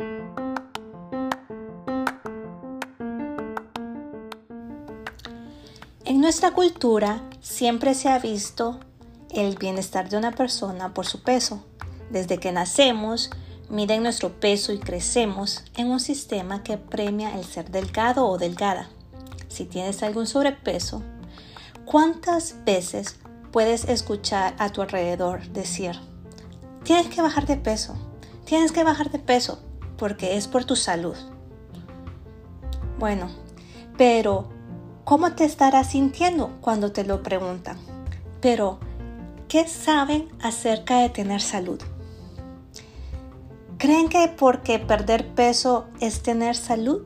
En nuestra cultura siempre se ha visto el bienestar de una persona por su peso. Desde que nacemos, miden nuestro peso y crecemos en un sistema que premia el ser delgado o delgada. Si tienes algún sobrepeso, ¿cuántas veces puedes escuchar a tu alrededor decir, tienes que bajar de peso, tienes que bajar de peso porque es por tu salud? Bueno, pero ¿cómo te estarás sintiendo cuando te lo preguntan? Pero, ¿qué saben acerca de tener salud? ¿Creen que porque perder peso es tener salud?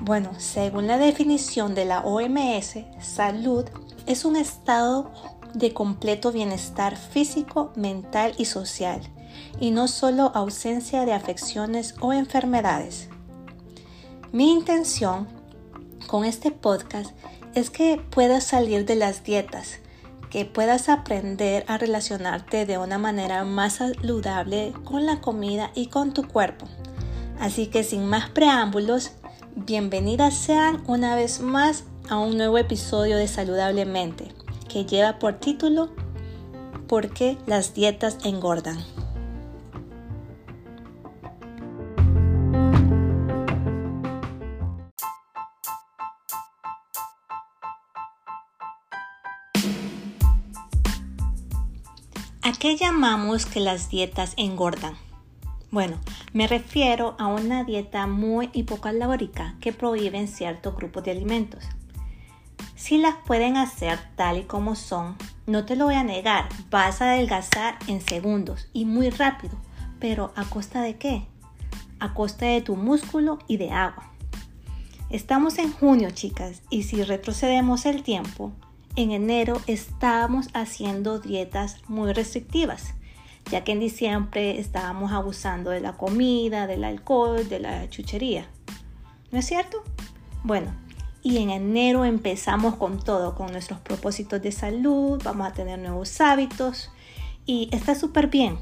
Bueno, según la definición de la OMS, salud es un estado de completo bienestar físico, mental y social, y no solo ausencia de afecciones o enfermedades. Mi intención con este podcast es que puedas salir de las dietas, que puedas aprender a relacionarte de una manera más saludable con la comida y con tu cuerpo. Así que sin más preámbulos, bienvenidas sean una vez más a un nuevo episodio de Saludablemente, que lleva por título ¿Por qué las dietas engordan? Que las dietas engordan? Bueno, me refiero a una dieta muy hipocalórica que prohíben ciertos grupos de alimentos. Si las pueden hacer tal y como son, no te lo voy a negar, vas a adelgazar en segundos y muy rápido, pero ¿a costa de qué? A costa de tu músculo y de agua. Estamos en junio, chicas, y si retrocedemos el tiempo, en enero estábamos haciendo dietas muy restrictivas, ya que en diciembre estábamos abusando de la comida, del alcohol, de la chuchería. ¿No es cierto? Bueno, y en enero empezamos con todo, con nuestros propósitos de salud, vamos a tener nuevos hábitos y está súper bien.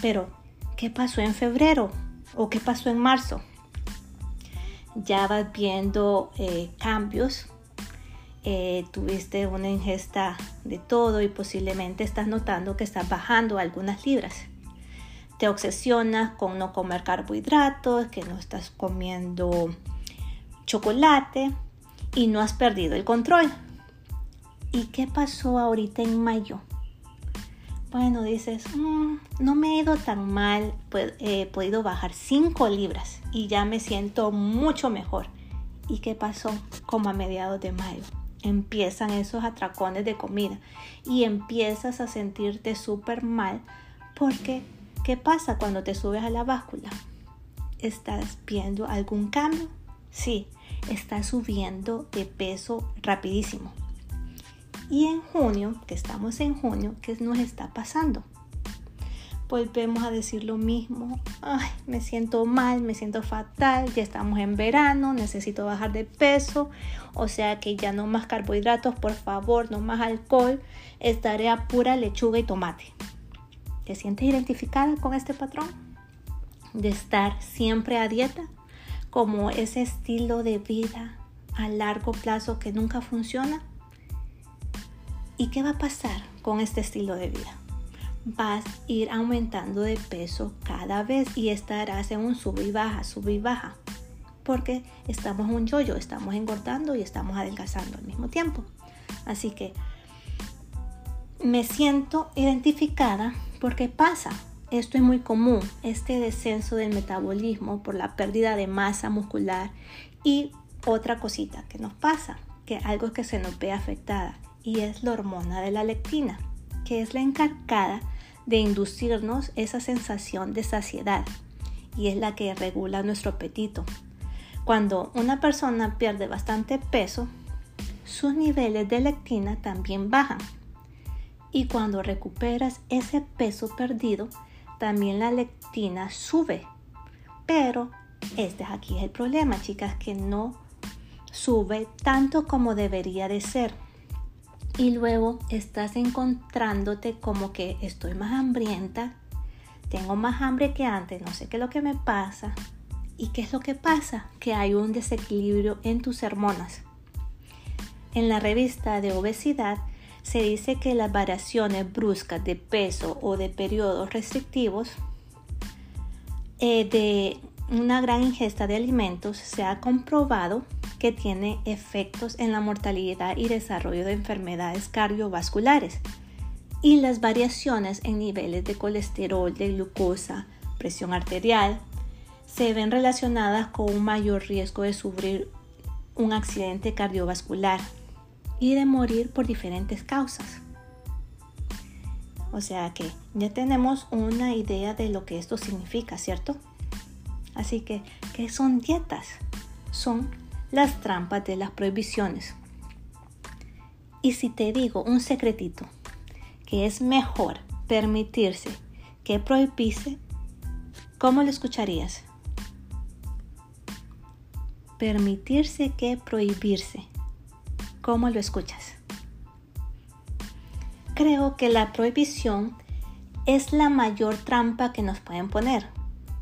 Pero, ¿qué pasó en febrero? ¿O qué pasó en marzo? Ya vas viendo eh, cambios eh, tuviste una ingesta de todo y posiblemente estás notando que estás bajando algunas libras. Te obsesionas con no comer carbohidratos, que no estás comiendo chocolate y no has perdido el control. ¿Y qué pasó ahorita en mayo? Bueno, dices, mm, no me he ido tan mal, he podido bajar 5 libras y ya me siento mucho mejor. ¿Y qué pasó como a mediados de mayo? Empiezan esos atracones de comida y empiezas a sentirte súper mal porque ¿qué pasa cuando te subes a la báscula? ¿Estás viendo algún cambio? Sí, estás subiendo de peso rapidísimo. Y en junio, que estamos en junio, ¿qué nos está pasando? Volvemos a decir lo mismo. Ay, me siento mal, me siento fatal, ya estamos en verano, necesito bajar de peso, o sea que ya no más carbohidratos, por favor, no más alcohol, estaré a pura lechuga y tomate. ¿Te sientes identificada con este patrón? De estar siempre a dieta, como ese estilo de vida a largo plazo que nunca funciona. ¿Y qué va a pasar con este estilo de vida? Vas a ir aumentando de peso cada vez y estarás en un sub y baja, sub y baja. Porque estamos un yoyo, estamos engordando y estamos adelgazando al mismo tiempo. Así que me siento identificada porque pasa. Esto es muy común, este descenso del metabolismo por la pérdida de masa muscular y otra cosita que nos pasa, que algo que se nos ve afectada y es la hormona de la lectina, que es la encargada de inducirnos esa sensación de saciedad y es la que regula nuestro apetito. Cuando una persona pierde bastante peso, sus niveles de lectina también bajan. Y cuando recuperas ese peso perdido, también la lectina sube. Pero este aquí el problema, chicas, que no sube tanto como debería de ser y luego estás encontrándote como que estoy más hambrienta, tengo más hambre que antes, no sé qué es lo que me pasa ¿Y qué es lo que pasa? Que hay un desequilibrio en tus hormonas. En la revista de obesidad se dice que las variaciones bruscas de peso o de periodos restrictivos eh, de una gran ingesta de alimentos se ha comprobado que tiene efectos en la mortalidad y desarrollo de enfermedades cardiovasculares y las variaciones en niveles de colesterol, de glucosa, presión arterial, se ven relacionadas con un mayor riesgo de sufrir un accidente cardiovascular y de morir por diferentes causas. O sea que ya tenemos una idea de lo que esto significa, ¿cierto? Así que, ¿qué son dietas? Son las trampas de las prohibiciones. Y si te digo un secretito, que es mejor permitirse que prohibirse, ¿cómo lo escucharías? Permitirse que prohibirse. ¿Cómo lo escuchas? Creo que la prohibición es la mayor trampa que nos pueden poner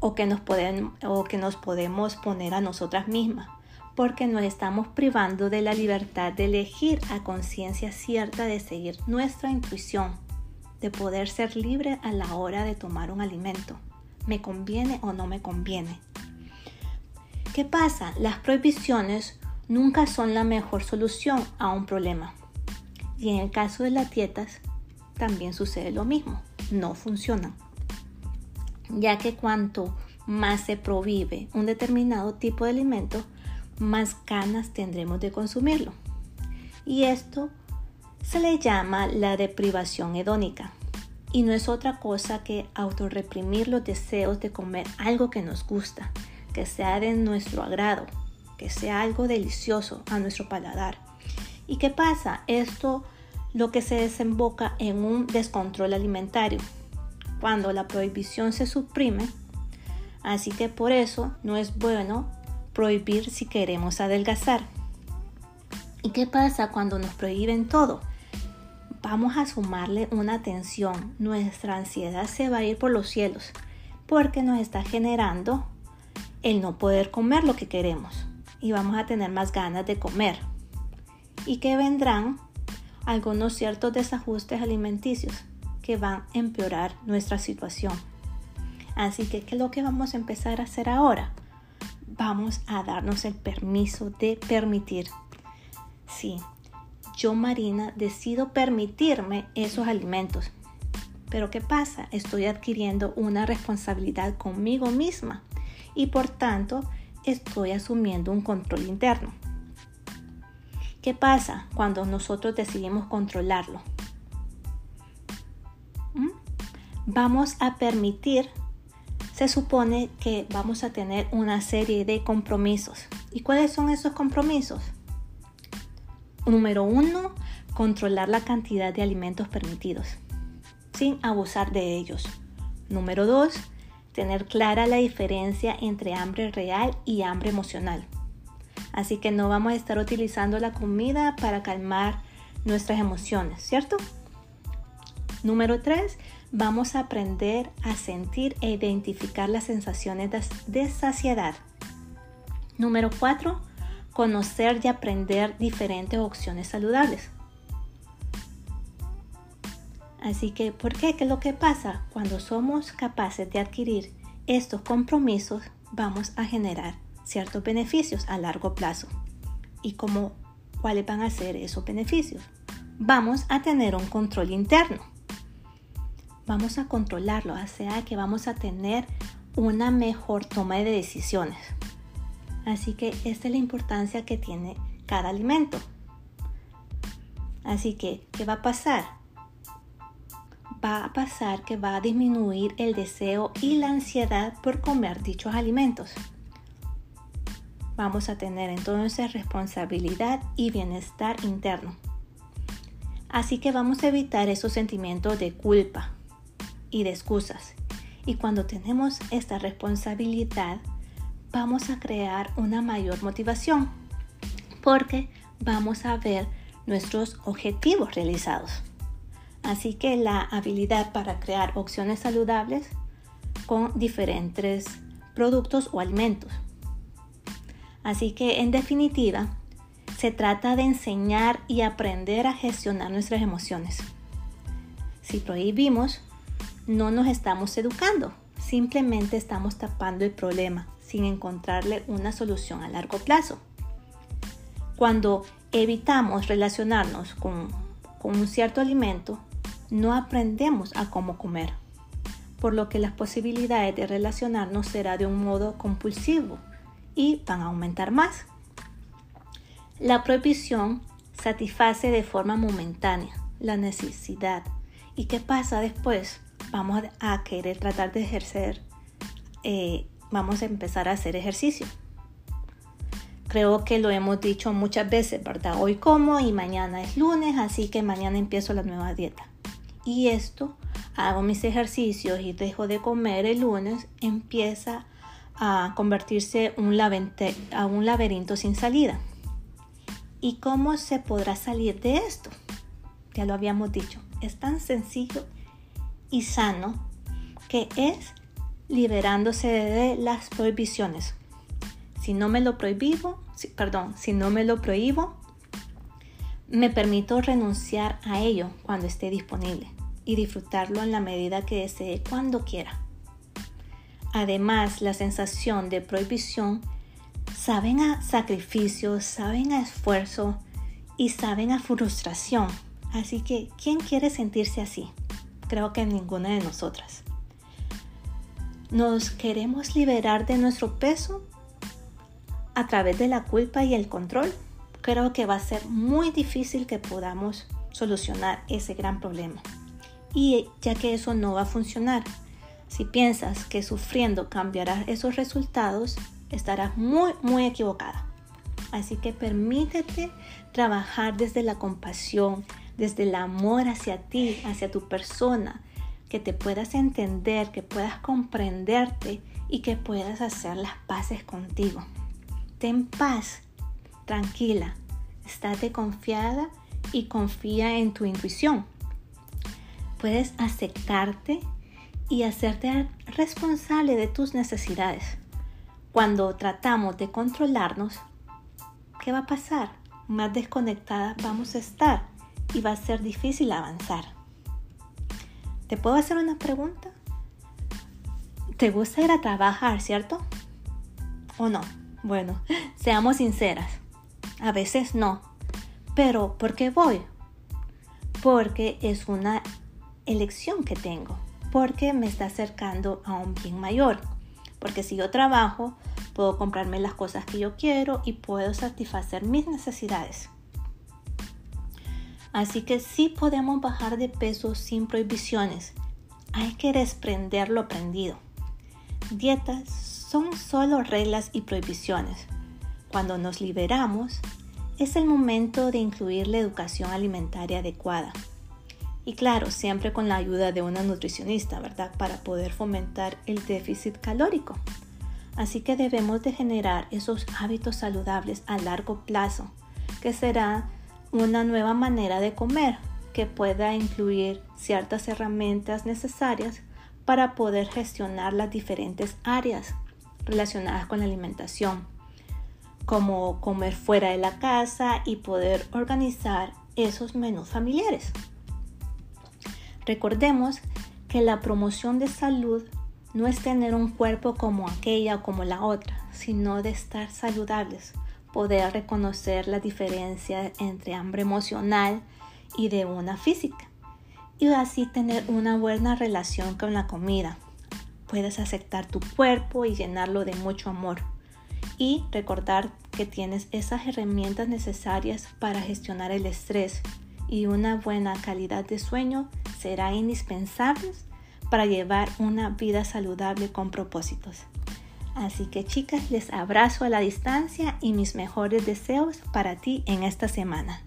o que nos, pueden, o que nos podemos poner a nosotras mismas, porque nos estamos privando de la libertad de elegir a conciencia cierta de seguir nuestra intuición, de poder ser libre a la hora de tomar un alimento. ¿Me conviene o no me conviene? ¿Qué pasa? Las prohibiciones nunca son la mejor solución a un problema. Y en el caso de las dietas, también sucede lo mismo, no funcionan. Ya que cuanto más se prohíbe un determinado tipo de alimento, más ganas tendremos de consumirlo. Y esto se le llama la deprivación hedónica. Y no es otra cosa que autorreprimir los deseos de comer algo que nos gusta, que sea de nuestro agrado, que sea algo delicioso a nuestro paladar. ¿Y qué pasa? Esto lo que se desemboca en un descontrol alimentario. Cuando la prohibición se suprime, así que por eso no es bueno prohibir si queremos adelgazar. ¿Y qué pasa cuando nos prohíben todo? Vamos a sumarle una tensión. Nuestra ansiedad se va a ir por los cielos porque nos está generando el no poder comer lo que queremos y vamos a tener más ganas de comer. Y que vendrán algunos ciertos desajustes alimenticios que van a empeorar nuestra situación. Así que, ¿qué es lo que vamos a empezar a hacer ahora? Vamos a darnos el permiso de permitir. Sí, yo Marina decido permitirme esos alimentos. Pero ¿qué pasa? Estoy adquiriendo una responsabilidad conmigo misma y por tanto estoy asumiendo un control interno. ¿Qué pasa cuando nosotros decidimos controlarlo? ¿Mm? Vamos a permitir, se supone que vamos a tener una serie de compromisos. ¿Y cuáles son esos compromisos? Número uno, controlar la cantidad de alimentos permitidos, sin abusar de ellos. Número dos, tener clara la diferencia entre hambre real y hambre emocional. Así que no vamos a estar utilizando la comida para calmar nuestras emociones, ¿cierto? Número 3. Vamos a aprender a sentir e identificar las sensaciones de saciedad. Número 4. Conocer y aprender diferentes opciones saludables. Así que, ¿por qué? ¿Qué es lo que pasa? Cuando somos capaces de adquirir estos compromisos, vamos a generar ciertos beneficios a largo plazo. ¿Y cómo, cuáles van a ser esos beneficios? Vamos a tener un control interno. Vamos a controlarlo, o sea que vamos a tener una mejor toma de decisiones. Así que esta es la importancia que tiene cada alimento. Así que, ¿qué va a pasar? va a pasar que va a disminuir el deseo y la ansiedad por comer dichos alimentos. Vamos a tener entonces responsabilidad y bienestar interno. Así que vamos a evitar esos sentimientos de culpa y de excusas. Y cuando tenemos esta responsabilidad, vamos a crear una mayor motivación porque vamos a ver nuestros objetivos realizados. Así que la habilidad para crear opciones saludables con diferentes productos o alimentos. Así que en definitiva, se trata de enseñar y aprender a gestionar nuestras emociones. Si prohibimos, no nos estamos educando, simplemente estamos tapando el problema sin encontrarle una solución a largo plazo. Cuando evitamos relacionarnos con, un cierto alimento, no aprendemos a cómo comer, por lo que las posibilidades de relacionarnos será de un modo compulsivo y van a aumentar más. La prohibición satisface de forma momentánea la necesidad. ¿Y qué pasa después? Vamos a querer tratar de ejercer, eh, vamos a empezar a hacer ejercicio Creo que lo hemos dicho muchas veces, ¿verdad? Hoy como y mañana es lunes, así que mañana empiezo la nueva dieta. Y esto, hago mis ejercicios y dejo de comer el lunes, empieza a convertirse un a un laberinto sin salida. ¿Y cómo se podrá salir de esto? Ya lo habíamos dicho, es tan sencillo y sano que es liberándose de las prohibiciones. Si no me lo prohíbo, perdón, si no me lo prohíbo, me permito renunciar a ello cuando esté disponible y disfrutarlo en la medida que desee cuando quiera. Además, la sensación de prohibición saben a sacrificio, saben a esfuerzo y saben a frustración. Así que, ¿quién quiere sentirse así? Creo que ninguna de nosotras. ¿Nos queremos liberar de nuestro peso a través de la culpa y el control, creo que va a ser muy difícil que podamos solucionar ese gran problema. Y ya que eso no va a funcionar, si piensas que sufriendo cambiarás esos resultados, estarás muy, muy equivocada. Así que permítete trabajar desde la compasión, desde el amor hacia ti, hacia tu persona, que te puedas entender, que puedas comprenderte y que puedas hacer las paces contigo. Ten paz, tranquila, estate confiada y confía en tu intuición. Puedes aceptarte y hacerte responsable de tus necesidades. Cuando tratamos de controlarnos, ¿qué va a pasar? Más desconectada vamos a estar y va a ser difícil avanzar. ¿Te puedo hacer una pregunta? ¿Te gusta ir a trabajar, cierto? ¿O no? Bueno, seamos sinceras. A veces no. Pero ¿por qué voy? Porque es una elección que tengo. Porque me está acercando a un bien mayor. Porque si yo trabajo, puedo comprarme las cosas que yo quiero y puedo satisfacer mis necesidades. Así que sí podemos bajar de peso sin prohibiciones. Hay que desprender lo aprendido. Dietas son solo reglas y prohibiciones. Cuando nos liberamos, es el momento de incluir la educación alimentaria adecuada. Y claro, siempre con la ayuda de una nutricionista, ¿verdad? Para poder fomentar el déficit calórico. Así que debemos de generar esos hábitos saludables a largo plazo, que será una nueva manera de comer que pueda incluir ciertas herramientas necesarias para poder gestionar las diferentes áreas relacionadas con la alimentación, como comer fuera de la casa y poder organizar esos menús familiares. Recordemos que la promoción de salud no es tener un cuerpo como aquella o como la otra, sino de estar saludables, poder reconocer la diferencia entre hambre emocional y de una física, y así tener una buena relación con la comida, puedes aceptar tu cuerpo y llenarlo de mucho amor. Y recordar que tienes esas herramientas necesarias para gestionar el estrés y una buena calidad de sueño será indispensable para llevar una vida saludable con propósitos. Así que chicas, les abrazo a la distancia y mis mejores deseos para ti en esta semana.